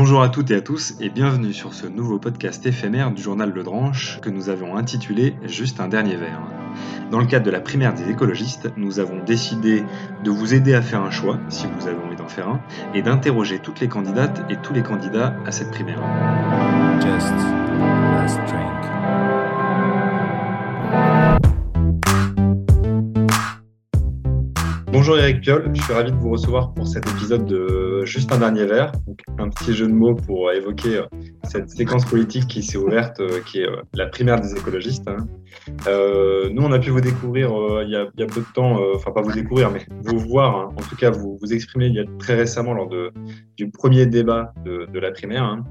Bonjour à toutes et à tous et bienvenue sur ce nouveau podcast éphémère du journal Le Dranche que nous avons intitulé Juste un dernier verre. Dans le cadre de la primaire des écologistes, nous avons décidé de vous aider à faire un choix, si vous avez envie d'en faire un, et d'interroger toutes les candidates et tous les candidats à cette primaire. Just last drink. Bonjour Eric Piolle, je suis ravi de vous recevoir pour cet épisode de Juste un dernier verre, donc un petit jeu de mots pour évoquer euh, cette séquence politique qui s'est ouverte, euh, qui est euh, la primaire des écologistes. Hein. nous, on a pu vous découvrir il y, a, peu de temps, enfin pas vous découvrir, mais vous voir, hein. en tout cas vous vous exprimer il y a très récemment lors de, du premier débat de, la primaire. Hein.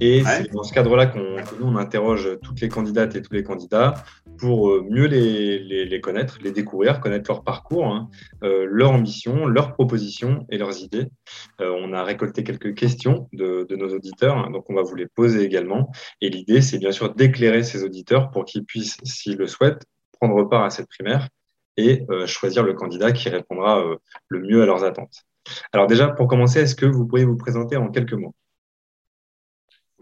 Et c'est dans ce cadre-là qu'on nous on interroge toutes les candidates et tous les candidats pour euh, mieux les, connaître, les découvrir, connaître leur parcours, hein, euh, leur ambition, leurs propositions et leurs idées. Euh, on a récolté quelques questions de, nos auditeurs, hein, donc on va vous les poser également. Et l'idée, c'est bien sûr d'éclairer ces auditeurs pour qu'ils puissent, s'ils le souhaitent, prendre part à cette primaire et choisir le candidat qui répondra le mieux à leurs attentes. Alors déjà, pour commencer, est-ce que vous pourriez vous présenter en quelques mots?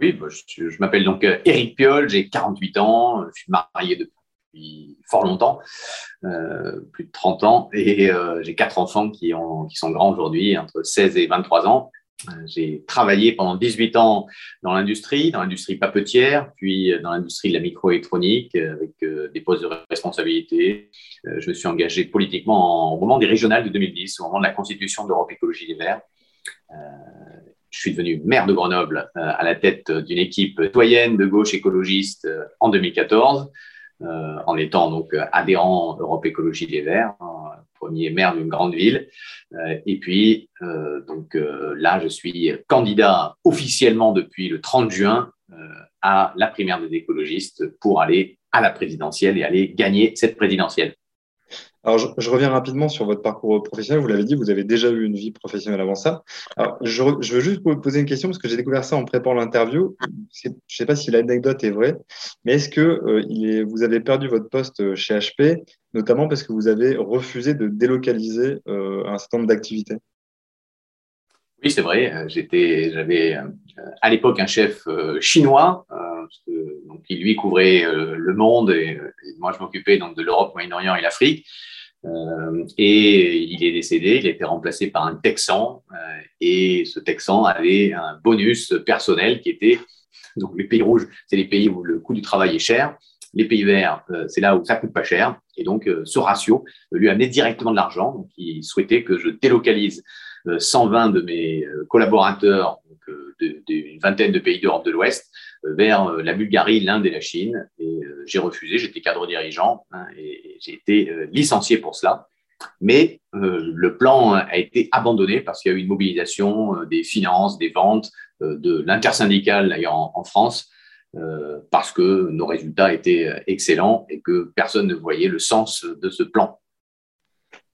Oui, bah, je, m'appelle donc Eric Piolle, j'ai 48 ans, je suis marié depuis depuis fort longtemps, euh, plus de 30 ans, et euh, j'ai quatre enfants qui, ont, qui sont grands aujourd'hui, entre 16 et 23 ans. Euh, j'ai travaillé pendant 18 ans dans l'industrie, dans l'industrie papetière, puis dans l'industrie de la microélectronique, avec des postes de responsabilité. je me suis engagé politiquement au moment des régionales de 2010, au moment de la constitution d'Europe Écologie des Verts. je suis devenu maire de Grenoble à la tête d'une équipe citoyenne de gauche écologiste en 2014. Euh, en étant donc adhérent Europe Écologie des Verts, hein, premier maire d'une grande ville. Euh, et puis, euh, donc là, je suis candidat officiellement depuis le 30 juin à la primaire des écologistes pour aller à la présidentielle et aller gagner cette présidentielle. Alors, je, reviens rapidement sur votre parcours professionnel. Vous l'avez dit, vous avez déjà eu une vie professionnelle avant ça. Alors, je, veux juste vous poser une question parce que j'ai découvert ça en préparant l'interview. Je ne sais pas si l'anecdote est vraie, mais est-ce que euh, vous avez perdu votre poste chez HP, notamment parce que vous avez refusé de délocaliser euh, un certain nombre d'activités? Oui, c'est vrai. J'avais euh, à l'époque un chef chinois donc, qui lui couvrait le monde et, moi je m'occupais donc de l'Europe, Moyen-Orient et l'Afrique. Euh, et il est décédé, il a été remplacé par un Texan, euh, et ce Texan avait un bonus personnel qui était, donc les pays rouges, c'est les pays où le coût du travail est cher, les pays verts, euh, c'est là où ça coûte pas cher, et donc ce ratio lui amenait directement de l'argent, donc il souhaitait que je délocalise 120 de mes collaborateurs d'une vingtaine de pays d'Europe de l'Ouest vers la Bulgarie, l'Inde et la Chine, et j'ai refusé, j'étais cadre dirigeant hein, et j'ai été euh, licencié pour cela. Mais euh, le plan a été abandonné parce qu'il y a eu une mobilisation euh, des finances, des ventes, de l'intersyndicale d'ailleurs en, France, parce que nos résultats étaient excellents et que personne ne voyait le sens de ce plan.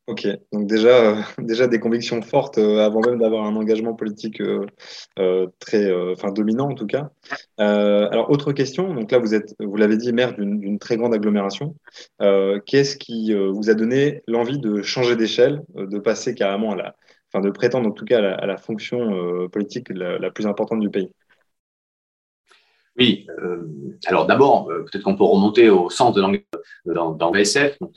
Ok, donc déjà, euh, déjà des convictions fortes euh, avant même d'avoir un engagement politique euh, très, enfin dominant en tout cas. alors autre question, donc là vous êtes, vous l'avez dit, maire d'une très grande agglomération. Qu'est-ce qui vous a donné l'envie de changer d'échelle, de passer carrément à la, enfin de prétendre en tout cas à la, fonction politique la, plus importante du pays? Oui, alors d'abord, peut-être qu'on peut remonter au sens de l'engagement dans, dans BSF, donc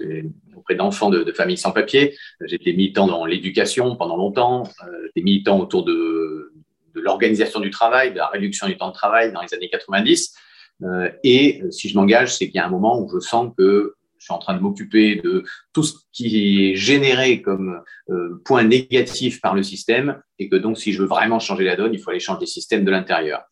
auprès d'enfants de, familles sans papier. J'étais militant dans l'éducation pendant longtemps, euh, j'étais militant autour de, l'organisation du travail, de la réduction du temps de travail dans les années 90. Euh, et si je m'engage, c'est qu'il y a un moment où je sens que je suis en train de m'occuper de tout ce qui est généré comme euh, point négatif par le système et que donc si je veux vraiment changer la donne, il faut aller changer les systèmes de l'intérieur.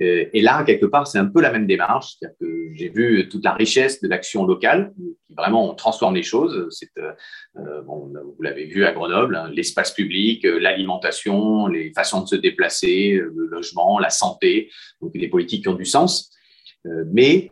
Euh, et là, quelque part, c'est un peu la même démarche. C'est-à-dire que j'ai vu toute la richesse de l'action locale qui vraiment transforme les choses. Euh, euh, vous l'avez vu à Grenoble, hein, l'espace public, l'alimentation, les façons de se déplacer, le logement, la santé, donc des politiques qui ont du sens. mais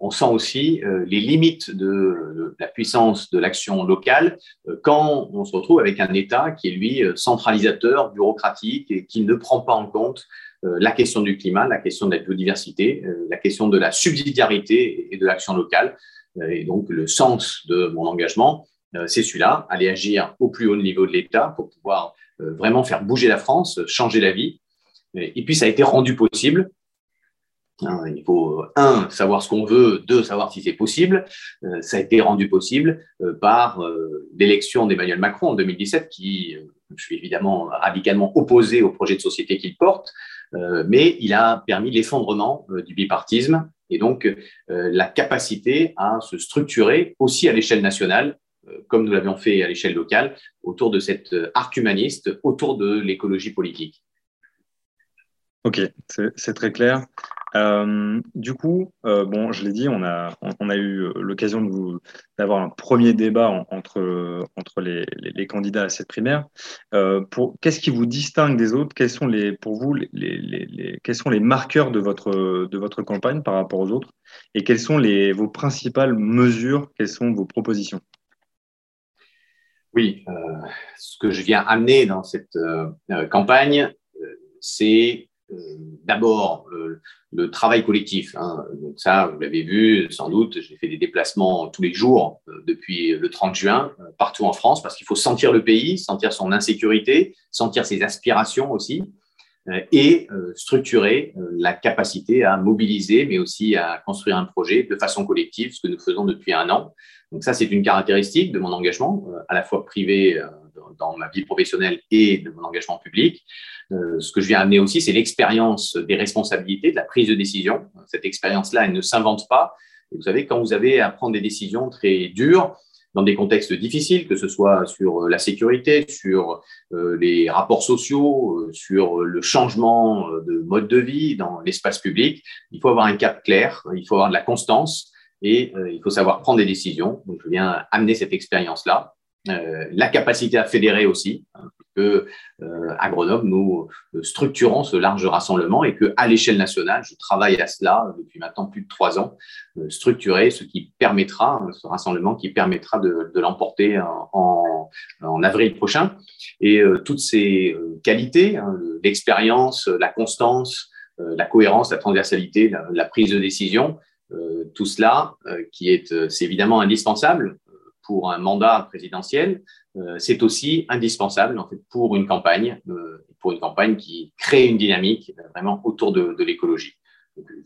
on sent aussi les limites de, la puissance de l'action locale quand on se retrouve avec un État qui est, lui, centralisateur, bureaucratique et qui ne prend pas en compte la question du climat, la question de la biodiversité, euh, la question de la subsidiarité et de l'action locale. Euh, et donc, le sens de mon engagement, c'est celui-là, aller agir au plus haut niveau de l'État pour pouvoir vraiment faire bouger la France, changer la vie. Et puis, ça a été rendu possible Hein, il faut, un, savoir ce qu'on veut, deux, savoir si c'est possible. Euh, ça a été rendu possible euh, par euh, l'élection d'Emmanuel Macron en 2017, qui, je suis évidemment radicalement opposé au projet de société qu'il porte, mais il a permis l'effondrement du bipartisme et donc la capacité à se structurer aussi à l'échelle nationale, comme nous l'avions fait à l'échelle locale, autour de cet arc humaniste, autour de l'écologie politique. Ok, c'est très clair. Euh, du coup, euh, bon, je l'ai dit, on a, on, a eu euh, l'occasion d'avoir un premier débat entre, entre les, candidats à cette primaire. Qu'est-ce qui vous distingue des autres? Quels sont les, pour vous les, les, quels sont les marqueurs de votre, de votre campagne par rapport aux autres? Et quelles sont les, vos principales mesures? Quelles sont vos propositions? Oui, ce que je viens amener dans cette campagne, c'est d'abord euh, le travail collectif. Hein. Donc ça, vous l'avez vu sans doute, j'ai fait des déplacements tous les jours euh, depuis le 30 juin partout en France parce qu'il faut sentir le pays, sentir son insécurité, sentir ses aspirations aussi et structurer la capacité à mobiliser, mais aussi à construire un projet de façon collective, ce que nous faisons depuis un an. Donc ça, c'est une caractéristique de mon engagement, à la fois privé dans ma vie professionnelle et de mon engagement public. Euh, ce que je viens amener aussi, c'est l'expérience des responsabilités, de la prise de décision. Cette expérience-là, elle ne s'invente pas. vous savez, quand vous avez à prendre des décisions très dures, dans des contextes difficiles, que ce soit sur la sécurité, sur euh, les rapports sociaux, euh, sur le changement de mode de vie dans l'espace public, il faut avoir un cap clair, il faut avoir de la constance et il faut savoir prendre des décisions. Donc, je viens amener cette expérience-là. La capacité à fédérer aussi, hein, que euh, à Grenoble, nous euh, structurons ce large rassemblement et que à l'échelle nationale, je travaille à cela depuis maintenant plus de trois ans, euh, structurer ce qui permettra, ce rassemblement qui permettra de, l'emporter en, avril prochain. Et toutes ces qualités, hein, l'expérience, la constance, la cohérence, la transversalité, la, prise de décision, tout cela qui est, c'est évidemment indispensable pour un mandat présidentiel, euh, c'est aussi indispensable pour une campagne, euh, pour une campagne qui crée une dynamique euh, vraiment autour de, l'écologie.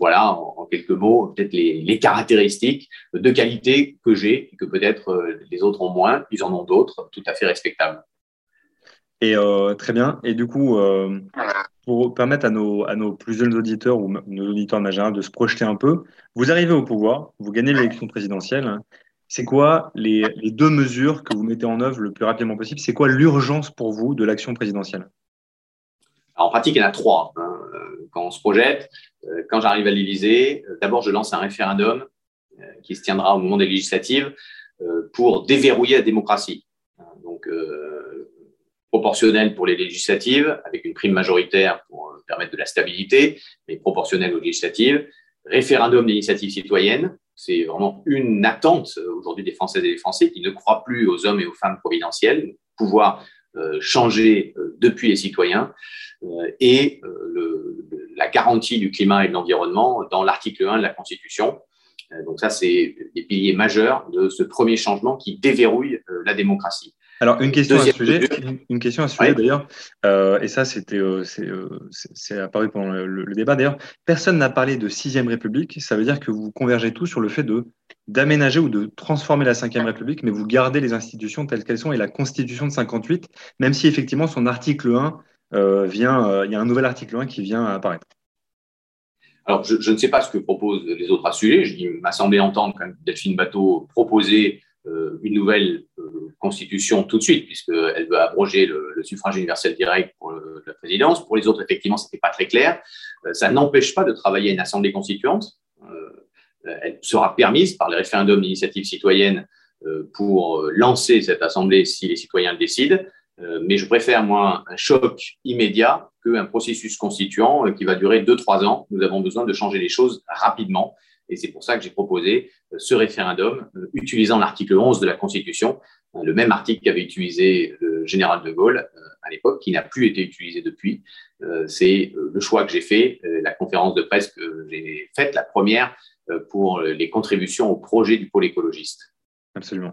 Voilà, en, quelques mots, peut-être les, caractéristiques de qualité que j'ai et que peut-être les autres ont moins, ils en ont d'autres, tout à fait respectables. Et très bien. Et du coup, pour permettre à nos, à plus jeunes auditeurs ou nos auditeurs en général de se projeter un peu, vous arrivez au pouvoir, vous gagnez l'élection présidentielle. Hein, c'est quoi les, deux mesures que vous mettez en œuvre le plus rapidement possible? C'est quoi l'urgence pour vous de l'action présidentielle? En pratique, il y en a trois. Hein. Euh, quand on se projette, euh, quand j'arrive à l'Élysée, euh, d'abord, je lance un référendum qui se tiendra au moment des législatives pour déverrouiller la démocratie. Donc, proportionnel pour les législatives, avec une prime majoritaire pour permettre de la stabilité, mais proportionnel aux législatives. Référendum d'initiative citoyenne, c'est vraiment une attente euh, aujourd'hui des Françaises et des Français qui ne croient plus aux hommes et aux femmes providentielles, pouvoir euh, changer euh, depuis les citoyens et la garantie du climat et de l'environnement dans l'article 1 de la Constitution. Donc ça, c'est des piliers majeurs de ce premier changement qui déverrouille la démocratie. Alors, une question, à ce sujet, une, question à ce sujet d'ailleurs, euh, et ça, c'était, euh, euh, c'est, apparu pendant le, débat d'ailleurs. Personne n'a parlé de sixième République. Ça veut dire que vous convergez tous sur le fait de d'aménager ou de transformer la cinquième République, mais vous gardez les institutions telles qu'elles sont et la Constitution de 58, même si effectivement son article 1 vient, il y a un nouvel article 1 qui vient apparaître. Alors, je, ne sais pas ce que proposent les autres à ce sujet. Il m'a semblé entendre quand Delphine Bateau proposer une nouvelle Constitution tout de suite, puisqu'elle veut abroger le, suffrage universel direct pour la présidence. Pour les autres, effectivement, ce n'était pas très clair. Euh, ça n'empêche pas de travailler à une assemblée constituante. Euh, elle sera permise par le référendum d'initiative citoyenne euh, pour lancer cette assemblée si les citoyens le décident. Mais je préfère, moi, un choc immédiat qu'un processus constituant qui va durer deux, trois ans. Nous avons besoin de changer les choses rapidement. Et c'est pour ça que j'ai proposé ce référendum utilisant l'article 11 de la Constitution le même article qu'avait utilisé le général de Gaulle euh, à l'époque, qui n'a plus été utilisé depuis. Euh, c'est euh, le choix que j'ai fait, la conférence de presse que j'ai faite, la première pour les contributions au projet du pôle écologiste. Absolument.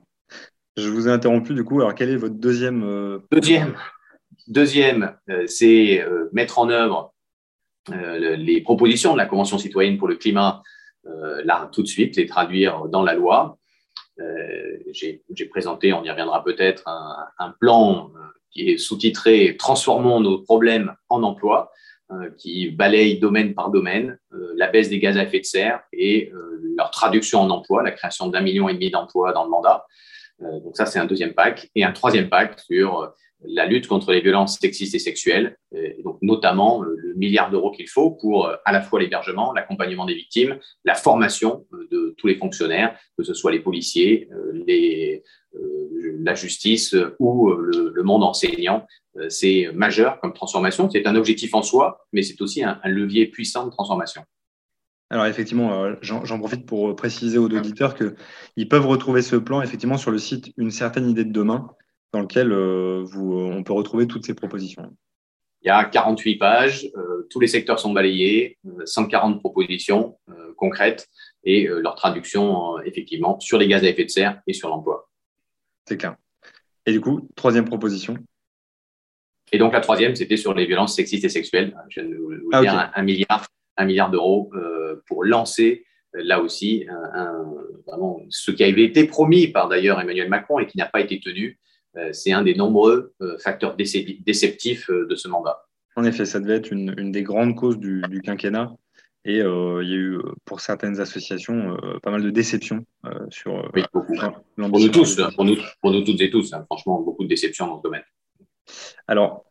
Je vous ai interrompu du coup. Alors, quel est votre deuxième Deuxième, deuxième c'est mettre en œuvre les propositions de la Convention citoyenne pour le climat, là tout de suite, les traduire dans la loi. J'ai présenté, on y reviendra peut-être, un, un, plan qui est sous-titré Transformons nos problèmes en emploi, qui balaye domaine par domaine la baisse des gaz à effet de serre et leur traduction en emploi, la création d'un million et demi d'emplois dans le mandat. Euh, donc ça, c'est un deuxième pack. Et un troisième pack sur euh, la lutte contre les violences sexistes et sexuelles, et donc notamment euh, le milliard d'euros qu'il faut pour à la fois l'hébergement, l'accompagnement des victimes, la formation de tous les fonctionnaires, que ce soit les policiers, les, la justice ou le, monde enseignant. C'est majeur comme transformation. C'est un objectif en soi, mais c'est aussi un levier puissant de transformation. Alors effectivement, euh, j'en profite pour préciser aux auditeurs qu'ils peuvent retrouver ce plan effectivement sur le site Une certaine idée de demain, dans lequel euh, vous, on peut retrouver toutes ces propositions. Il y a 48 pages, euh, tous les secteurs sont balayés, 140 propositions concrètes et leur traduction effectivement sur les gaz à effet de serre et sur l'emploi. C'est clair. Et du coup, troisième proposition? Et donc la troisième, c'était sur les violences sexistes et sexuelles. Je viens de vous ah, dire un, milliard, un milliard d'euros pour lancer euh, là aussi ce qui avait été promis par d'ailleurs Emmanuel Macron et qui n'a pas été tenu. Euh, c'est un des nombreux euh, facteurs déceptifs de ce mandat. En effet, ça devait être une, des grandes causes du, quinquennat. Et il y a eu, pour certaines associations, pas mal de déceptions sur. Oui, beaucoup. pour nous tous, pour nous, pour nous toutes et tous, hein, franchement, beaucoup de déceptions dans ce domaine. Alors,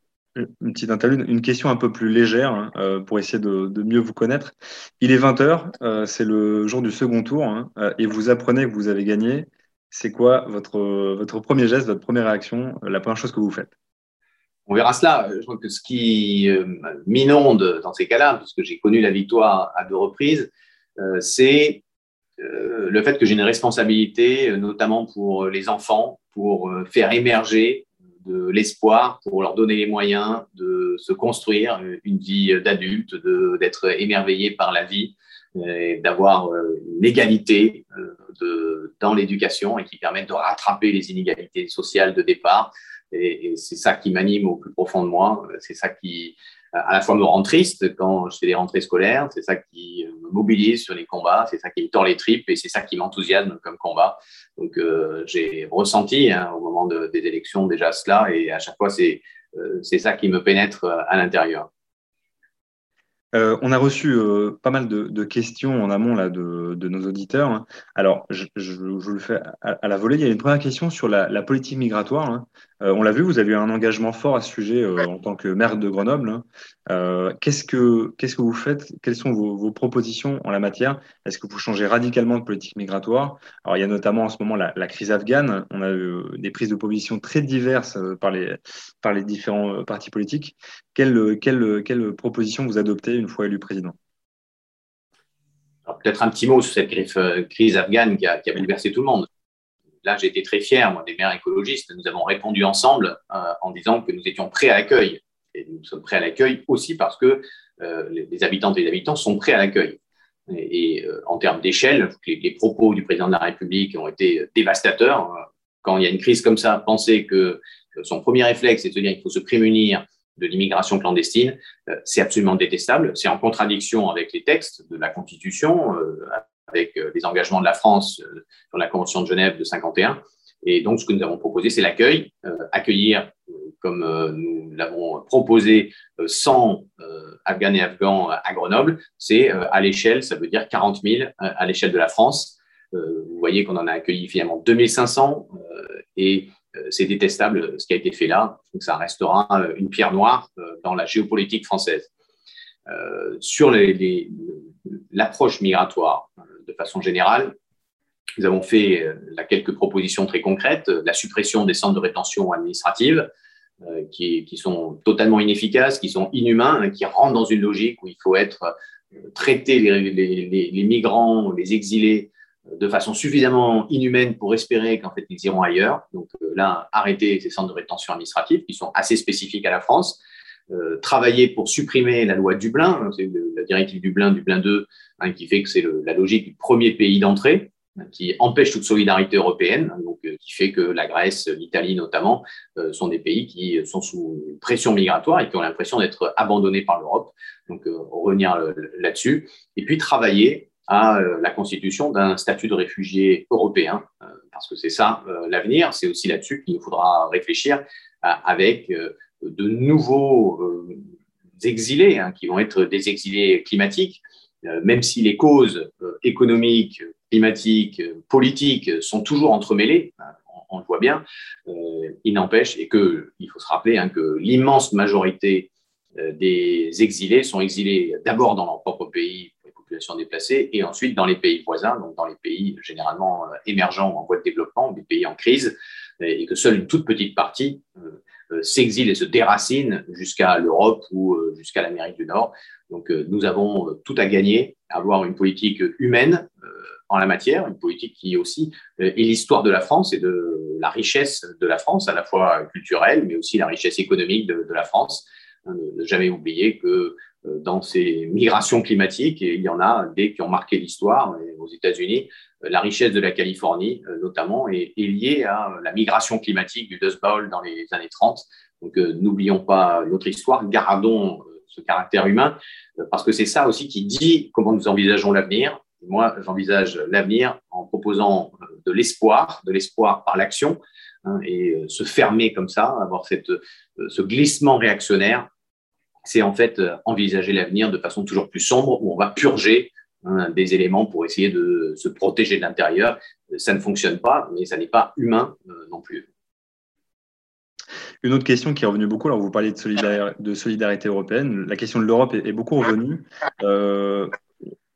une petite interlude, une question un peu plus légère hein, euh, pour essayer de, mieux vous connaître. Il est 20h, euh, c'est le jour du second tour hein, euh, et vous apprenez que vous avez gagné. C'est quoi votre, votre premier geste, votre première réaction, la première chose que vous faites? On verra cela. Je crois que ce qui m'inonde dans ces cas-là, puisque j'ai connu la victoire à deux reprises, c'est le fait que j'ai une responsabilité, notamment pour les enfants, pour faire émerger de l'espoir pour leur donner les moyens de se construire une vie d'adulte, d'être émerveillé par la vie, d'avoir euh, une égalité euh, de, dans l'éducation et qui permettent de rattraper les inégalités sociales de départ. Et, c'est ça qui m'anime au plus profond de moi. C'est ça qui, à la fois me rend triste quand je fais des rentrées scolaires, c'est ça qui me mobilise sur les combats, c'est ça qui me tord les tripes et c'est ça qui m'enthousiasme comme combat. Donc euh, j'ai ressenti hein, au moment des élections déjà cela et à chaque fois c'est euh, ça qui me pénètre euh, à l'intérieur. Euh, on a reçu euh, pas mal de, questions en amont là, de, nos auditeurs. Hein. Alors, je, le fais à, la volée. Il y a une première question sur la, politique migratoire. Hein. Euh, on l'a vu, vous avez eu un engagement fort à ce sujet en tant que maire de Grenoble. Hein. qu'est-ce, que, qu'est-ce que vous faites? Quelles sont vos, propositions en la matière? Est-ce que vous changez radicalement de politique migratoire? Alors, il y a notamment en ce moment la, crise afghane. On a eu des prises de position très diverses par, les, par les différents partis politiques. Quelle, quelle, quelle proposition vous adoptez une fois élu président? Peut-être un petit mot sur cette crise euh, afghane qui a, bouleversé tout le monde. Là, j'ai été très fier, moi, des maires écologistes. Nous avons répondu ensemble euh, en disant que nous étions prêts à l'accueil. Et nous sommes prêts à l'accueil aussi parce que euh, les habitantes et les habitants sont prêts à l'accueil. Et, en termes d'échelle, les, les, propos du président de la République ont été dévastateurs. Quand il y a une crise comme ça, penser que son premier réflexe, c'est de dire qu'il faut se prémunir de l'immigration clandestine, euh, c'est absolument détestable. C'est en contradiction avec les textes de la Constitution, euh, avec euh, les engagements de la France dans la Convention de Genève de 51. Et donc, ce que nous avons proposé, c'est l'accueil, accueillir, comme nous l'avons proposé, 100 Afghans et Afghans à Grenoble. C'est à l'échelle, ça veut dire 40 000 à l'échelle de la France. Vous voyez qu'on en a accueilli finalement 2500 et euh, c'est détestable ce qui a été fait là. Donc ça restera euh, une pierre noire euh, dans la géopolitique française. sur l'approche migratoire, de façon générale, nous avons fait quelques propositions très concrètes. La suppression des centres de rétention administrative, qui, sont totalement inefficaces, qui sont inhumains, hein, qui rentrent dans une logique où il faut être traiter les migrants, les exilés de façon suffisamment inhumaine pour espérer qu'en fait ils iront ailleurs. Donc euh, là, arrêter ces centres de rétention administrative qui sont assez spécifiques à la France. Euh, travailler pour supprimer la loi Dublin, hein, c'est la directive Dublin, Dublin 2, hein, qui fait que c'est la logique du premier pays d'entrée. qui empêche toute solidarité européenne, donc, qui fait que la Grèce, l'Italie notamment, sont des pays qui sont sous pression migratoire et qui ont l'impression d'être abandonnés par l'Europe. Donc, revenir là-dessus. Et puis, travailler à la constitution d'un statut de réfugié européen, parce que c'est ça l'avenir. C'est aussi là-dessus qu'il nous faudra réfléchir avec de nouveaux exilés, hein, qui vont être des exilés climatiques, euh, même si les causes euh, économiques, climatiques, politiques sont toujours entremêlées, hein, on, le voit bien, euh, il n'empêche, et qu'il faut se rappeler hein, que l'immense majorité des exilés sont exilés d'abord dans leur propre pays les populations déplacées et ensuite dans les pays voisins, donc dans les pays généralement émergents ou en voie de développement, des pays en crise, et que seule une toute petite partie euh, s'exile et se déracine jusqu'à l'Europe ou euh, jusqu'à l'Amérique du Nord. Donc euh, nous avons tout à gagner à avoir une politique humaine en la matière, une politique qui aussi est l'histoire de la France et de la richesse de la France, à la fois culturelle, mais aussi la richesse économique de, de la France. Ne jamais oublier que dans ces migrations climatiques, et il y en a des qui ont marqué l'histoire aux États-Unis, la richesse de la Californie, euh, notamment, est, liée à la migration climatique du Dust Bowl dans les années 30. Donc, euh, n'oublions pas notre histoire, gardons euh, ce caractère humain, parce que c'est ça aussi qui dit comment nous envisageons l'avenir. Moi, j'envisage l'avenir en proposant de l'espoir, de l'espoir par l'action, hein, et se fermer comme ça, avoir cette, ce glissement réactionnaire, c'est en fait envisager l'avenir de façon toujours plus sombre, où on va purger Hein, des éléments pour essayer de se protéger de l'intérieur. Ça ne fonctionne pas, mais ça n'est pas humain euh, non plus. Une autre question qui est revenue beaucoup, alors vous parlez de solidarité, européenne, la question de l'Europe est, beaucoup revenue. Euh,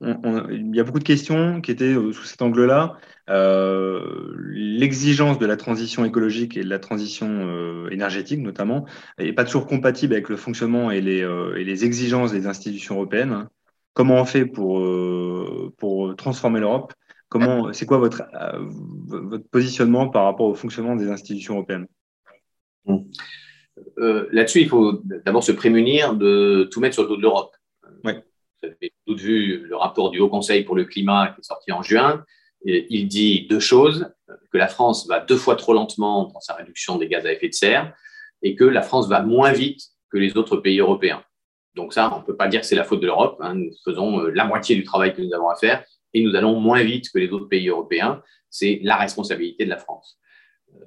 il y a beaucoup de questions qui étaient euh, sous cet angle-là. L'exigence de la transition écologique et de la transition énergétique, notamment, n'est pas toujours compatible avec le fonctionnement et les, et les exigences des institutions européennes. Comment on fait pour, euh, pour transformer l'Europe? Comment, c'est quoi votre, euh, votre positionnement par rapport au fonctionnement des institutions européennes? Euh, Là-dessus, il faut d'abord se prémunir de tout mettre sur le dos de l'Europe. Oui. Vous avez tout vu le rapport du Haut Conseil pour le climat qui est sorti en juin. il dit deux choses que la France va deux fois trop lentement dans sa réduction des gaz à effet de serre et que la France va moins vite que les autres pays européens. Donc ça, on ne peut pas dire que c'est la faute de l'Europe. Hein. Nous faisons euh, la moitié du travail que nous avons à faire et nous allons moins vite que les autres pays européens. C'est la responsabilité de la France. Euh,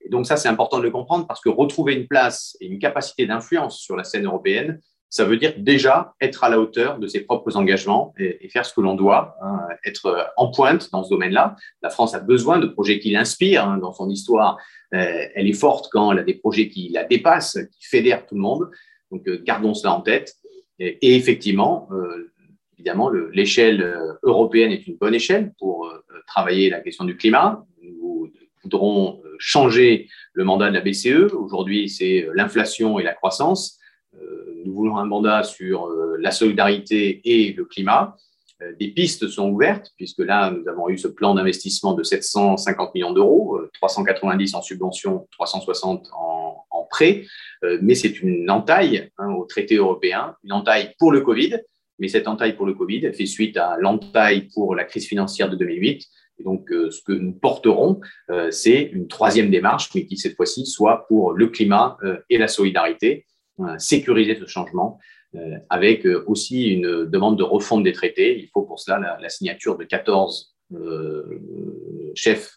et donc ça, c'est important de le comprendre parce que retrouver une place et une capacité d'influence sur la scène européenne, ça veut dire déjà être à la hauteur de ses propres engagements et, faire ce que l'on doit, hein, être en pointe dans ce domaine-là. La France a besoin de projets qui l'inspirent hein, dans son histoire. Euh, elle est forte quand elle a des projets qui la dépassent, qui fédèrent tout le monde. Donc, euh, gardons cela en tête. Et, effectivement, euh, évidemment, l'échelle européenne est une bonne échelle pour travailler la question du climat. Nous voudrons changer le mandat de la BCE. Aujourd'hui, c'est l'inflation et la croissance. Nous voulons un mandat sur la solidarité et le climat. Des pistes sont ouvertes, puisque là, nous avons eu ce plan d'investissement de 750 millions d'euros, 390 en subvention, 360 en, en prêt. Euh, mais c'est une entaille hein, au traité européen, une entaille pour le Covid, mais cette entaille pour le Covid fait suite à l'entaille pour la crise financière de 2008. Et donc, euh, ce que nous porterons, euh, c'est une troisième démarche, mais qui cette fois-ci soit pour le climat et la solidarité, sécuriser ce changement, avec aussi une demande de refonte des traités. Il faut pour cela la, signature de 14 chefs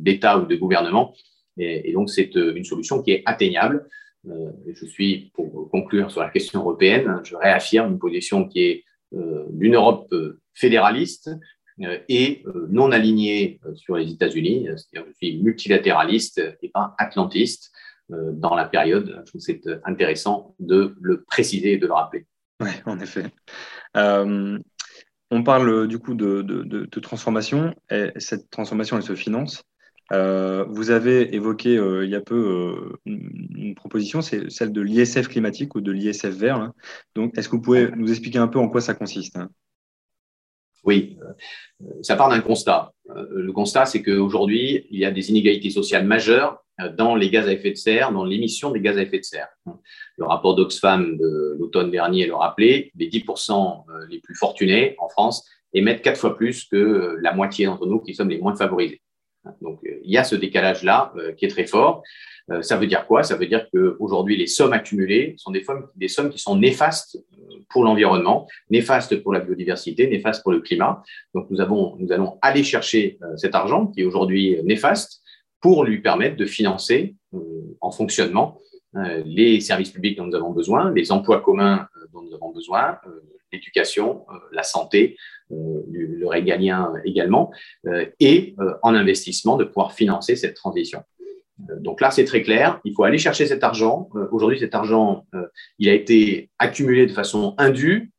d'État ou de gouvernement. Et, donc, c'est une solution qui est atteignable. Euh, je suis, pour conclure sur la question européenne, je réaffirme une position qui est euh, d'une Europe euh, fédéraliste et non alignée sur les États-Unis, c'est-à-dire je suis multilatéraliste et pas atlantiste dans la période. Je trouve c'est intéressant de le préciser et de le rappeler. Oui, en effet. on parle du coup de, transformation et cette transformation, elle se finance. Euh, vous avez évoqué euh, il y a peu euh, une, proposition, c'est celle de l'ISF climatique ou de l'ISF vert. Donc, est-ce que vous pouvez nous expliquer un peu en quoi ça consiste hein? Oui, ça part d'un constat. le constat, c'est qu'aujourd'hui, il y a des inégalités sociales majeures dans les gaz à effet de serre, dans l'émission des gaz à effet de serre. Le rapport d'Oxfam de l'automne dernier le rappelait, les 10% les plus fortunés en France émettent quatre fois plus que la moitié d'entre nous qui sommes les moins favorisés. Donc, il y a ce décalage-là qui est très fort. ça veut dire quoi? Ça veut dire qu'aujourd'hui, les sommes accumulées sont des, sommes qui sont néfastes pour l'environnement, néfastes pour la biodiversité, néfastes pour le climat. Donc, nous, avons, nous allons aller chercher cet argent qui est aujourd'hui néfaste pour lui permettre de financer en fonctionnement euh, les services publics dont nous avons besoin, les emplois communs euh, dont nous avons besoin, euh, l'éducation, la santé, le régalien également, et en investissement de pouvoir financer cette transition. Donc là, c'est très clair. Il faut aller chercher cet argent. Aujourd'hui, cet argent, il a été accumulé de façon indue.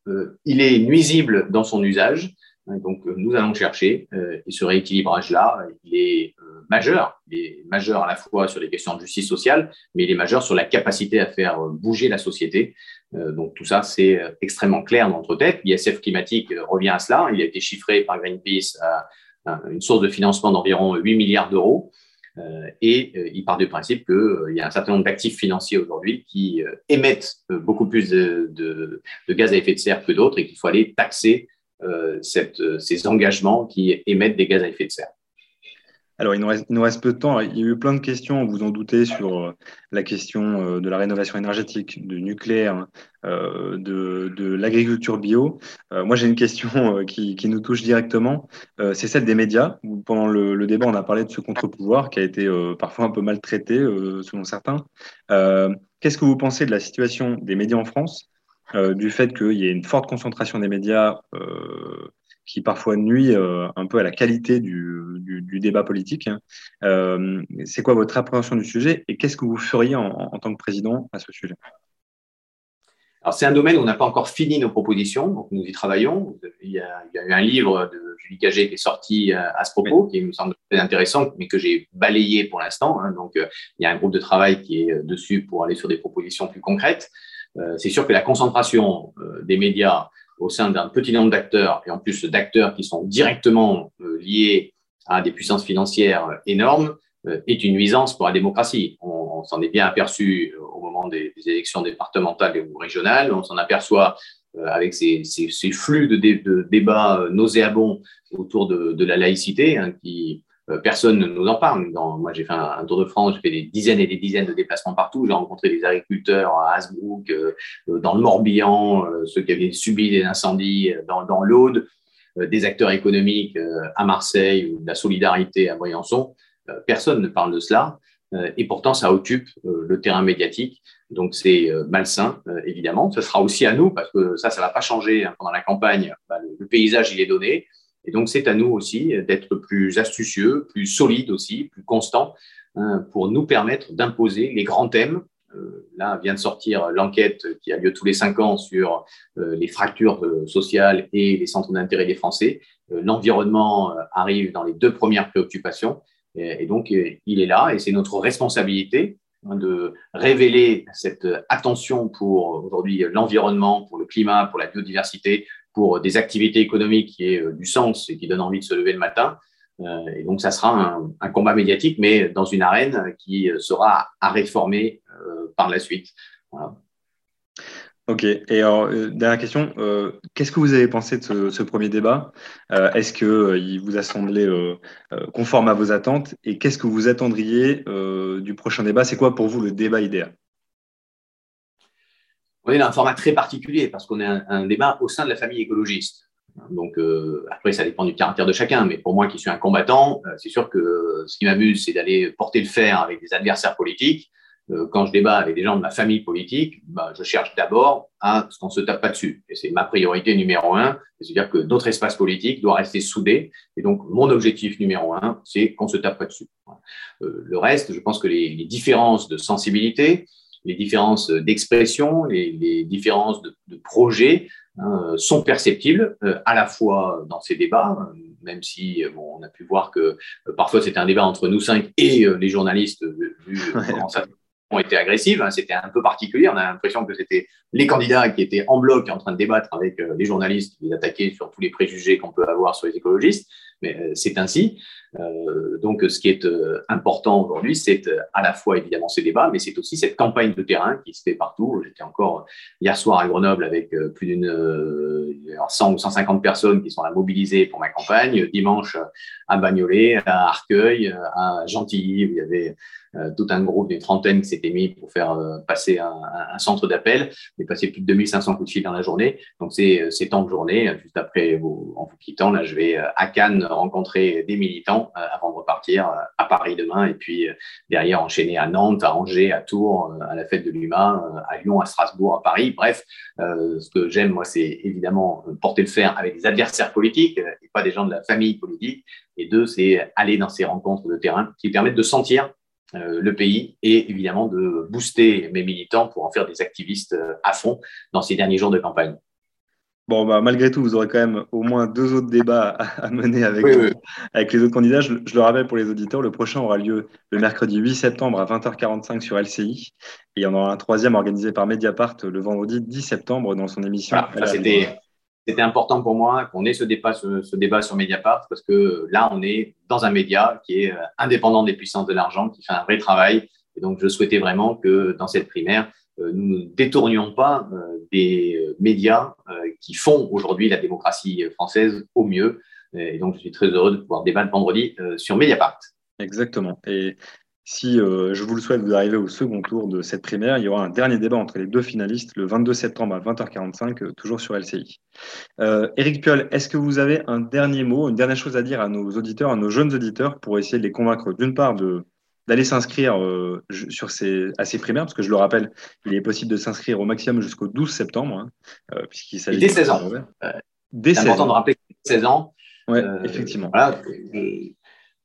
Il est nuisible dans son usage. Donc, nous allons chercher. Et ce rééquilibrage-là, il est majeur. Il est majeur à la fois sur les questions de justice sociale, mais il est majeur sur la capacité à faire bouger la société. Euh, donc tout ça, c'est euh, extrêmement clair dans notre tête. L'ISF climatique euh, revient à cela. Il a été chiffré par Greenpeace à une source de financement d'environ 8 milliards d'euros. Et il part du principe qu'il y a un certain nombre d'actifs financiers aujourd'hui qui émettent beaucoup plus de, gaz à effet de serre que d'autres et qu'il faut aller taxer ces engagements qui émettent des gaz à effet de serre. Alors, il nous, reste, peu de temps. Il y a eu plein de questions, vous en doutez, sur euh, la question euh, de la rénovation énergétique, du nucléaire, euh, de, l'agriculture bio. moi, j'ai une question qui, nous touche directement. C'est celle des médias. Pendant le, débat, on a parlé de ce contre-pouvoir qui a été parfois un peu maltraité, selon certains. Qu'est-ce que vous pensez de la situation des médias en France du fait qu'il y ait une forte concentration des médias qui parfois nuit euh, un peu à la qualité du, débat politique. Hein. Euh, c'est quoi votre appréhension du sujet et qu'est-ce que vous feriez en, tant que président à ce sujet? Alors, c'est un domaine où on n'a pas encore fini nos propositions, donc nous y travaillons. Il y a, eu un livre de Julie Cagé qui est sorti euh, à ce propos, qui me semble très intéressant, mais que j'ai balayé pour l'instant. Hein. donc, il y a un groupe de travail qui est dessus pour aller sur des propositions plus concrètes. c'est sûr que la concentration des médias au sein d'un petit nombre d'acteurs, et en plus d'acteurs qui sont directement euh, liés à des puissances financières énormes, euh, est une nuisance pour la démocratie. On, s'en est bien aperçu euh, au moment des, élections départementales ou régionales, on s'en aperçoit avec ces, flux de, débats nauséabonds autour de, la laïcité, hein, qui, euh, personne ne nous en parle. moi, j'ai fait un, tour de France, j'ai fait des dizaines et des dizaines de déplacements partout. J'ai rencontré des agriculteurs à Hasbrook, euh, euh, dans le Morbihan, ceux qui avaient subi des incendies dans, dans l'Aude, des acteurs économiques à Marseille ou de la solidarité à Briançon. personne ne parle de cela. et pourtant, ça occupe le terrain médiatique. Donc, c'est malsain, évidemment. Ce sera aussi à nous, parce que ça, ça ne va pas changer hein, pendant la campagne. Bah, le paysage, il est donné. Et donc, c'est à nous aussi d'être plus astucieux, plus solides aussi, plus constants, hein, pour nous permettre d'imposer les grands thèmes. Euh, là, vient de sortir l'enquête qui a lieu tous les cinq ans sur euh, les fractures euh, sociales et les centres d'intérêt des Français. L'environnement arrive dans les deux premières préoccupations. Et, donc, il est là et c'est notre responsabilité hein, de révéler cette attention pour aujourd'hui l'environnement, pour le climat, pour la biodiversité, pour des activités économiques qui aient euh, du sens et qui donnent envie de se lever le matin. Euh, et donc, ça sera un, combat médiatique, mais dans une arène qui euh, sera à réformer par la suite. Ok. Et alors, dernière question, qu'est-ce que vous avez pensé de ce, premier débat? Est-ce qu'il vous a semblé conforme à vos attentes? Et qu'est-ce que vous attendriez du prochain débat? C'est quoi pour vous le débat idéal? On est dans un format très particulier parce qu'on est un, débat au sein de la famille écologiste. Donc, euh, après, ça dépend du caractère de chacun, mais pour moi qui suis un combattant, euh, c'est sûr que ce qui m'amuse, c'est d'aller porter le fer avec des adversaires politiques. Euh, quand je débat avec des gens de ma famille politique, bah, je cherche d'abord à ce qu'on se tape pas dessus. Et c'est ma priorité numéro un, c'est-à-dire que notre espace politique doit rester soudé. Et donc, mon objectif numéro un, c'est qu'on se tape pas dessus. le reste, je pense que les, les différences de sensibilité, les différences d'expression, les, différences de, de projets hein, sont perceptibles euh, à la fois dans ces débats, même si bon, on a pu voir que euh, parfois c'était un débat entre nous cinq et euh, les journalistes, vu comment ça ont été agressives. Hein, c'était un peu particulier. On a l'impression que c'était les candidats qui étaient en bloc en train de débattre avec les journalistes, qui les attaquaient sur tous les préjugés qu'on peut avoir sur les écologistes. Mais c'est ainsi. Euh, donc, ce qui est euh, important aujourd'hui, c'est euh, à la fois évidemment ces débats, mais c'est aussi cette campagne de terrain qui se fait partout. J'étais encore hier soir à Grenoble avec plus d'une 100 ou 150 personnes qui sont à mobiliser pour ma campagne. Dimanche, à Bagnolet, à Arcueil, à Gentilly, où il y avait euh, tout un groupe d'une trentaine qui s'était mis pour faire euh, passer un, centre d'appel. Est passé plus de 2500 coups de fil dans la journée. Donc, c'est temps de journée. Juste après, en vous quittant, là, je vais à Cannes rencontrer des militants avant de repartir à Paris demain et puis derrière enchaîner à Nantes, à Angers, à Tours, à la fête de l'UMA, à Lyon, à Strasbourg, à Paris. Bref, ce que j'aime, moi, c'est évidemment porter le fer avec des adversaires politiques et pas des gens de la famille politique. Et deux, c'est aller dans ces rencontres de terrain qui permettent de sentir euh, le pays et évidemment de booster mes militants pour en faire des activistes euh, à fond dans ces derniers jours de campagne. Bon, bah, malgré tout, vous aurez quand même au moins deux autres débats à, mener avec, avec les autres candidats. Je, le rappelle pour les auditeurs, le prochain aura lieu le mercredi 8 septembre à 20h45 sur LCI. Et il y en aura un troisième organisé par Mediapart le vendredi 10 septembre dans son émission. C'était c'était important pour moi qu'on ait ce débat, sur Mediapart parce que là, on est dans un média qui est euh, indépendant des puissances de l'argent, qui fait un vrai travail. Et donc, je souhaitais vraiment que dans cette primaire, euh, nous ne détournions pas euh, des médias qui font aujourd'hui la démocratie française au mieux. Et donc, je suis très heureux de pouvoir débattre vendredi sur Mediapart. Exactement. Si euh, je vous le souhaite, vous arrivez au second tour de cette primaire, il y aura un dernier débat entre les deux finalistes le 22 septembre à 20h45, euh, toujours sur LCI. Euh, Éric Piolle, est-ce que vous avez un dernier mot, une dernière chose à dire à nos auditeurs, à nos jeunes auditeurs, pour essayer de les convaincre d'une part de d'aller s'inscrire sur ces, à ces primaires, parce que je le rappelle, il est possible de s'inscrire au maximum jusqu'au 12 septembre, hein, puisqu'il s'agit dès 16 ans. C'est important de rappeler 16 ans. Oui, effectivement. Voilà,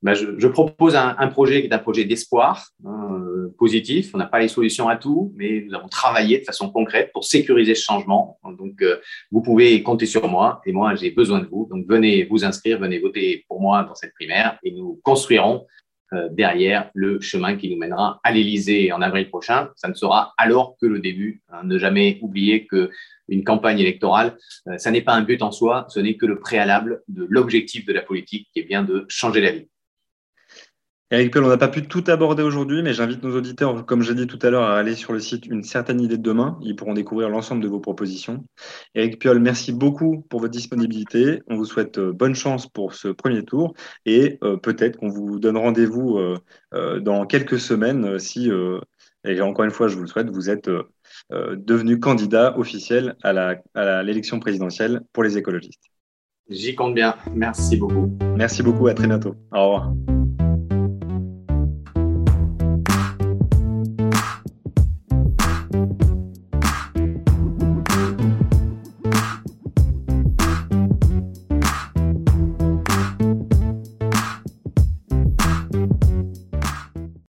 ben, je, propose un, projet qui est un projet d'espoir hein, euh, positif. On n'a pas les solutions à tout, mais nous avons travaillé de façon concrète pour sécuriser ce changement. Donc, euh, vous pouvez compter sur moi et moi, j'ai besoin de vous. Donc, venez vous inscrire, venez voter pour moi dans cette primaire et nous construirons euh, derrière le chemin qui nous mènera à l'Élysée en avril prochain. Ça ne sera alors que le début. Hein. Ne jamais oublier que une campagne électorale, ça n'est pas un but en soi, ce n'est que le préalable de l'objectif de la politique qui est bien de changer la vie. Eric Pell, on n'a pas pu tout aborder aujourd'hui, mais j'invite nos auditeurs, comme j'ai dit tout à l'heure, à aller sur le site Une certaine idée de demain. Ils pourront découvrir l'ensemble de vos propositions. Eric Piolle, merci beaucoup pour votre disponibilité. On vous souhaite euh, bonne chance pour ce premier tour et euh, peut-être qu'on vous donne rendez-vous euh, dans quelques semaines si, et encore une fois, je vous le souhaite, vous êtes devenu candidat officiel à l'élection présidentielle pour les écologistes. J'y compte bien. Merci beaucoup. Merci beaucoup. À très bientôt. Au revoir.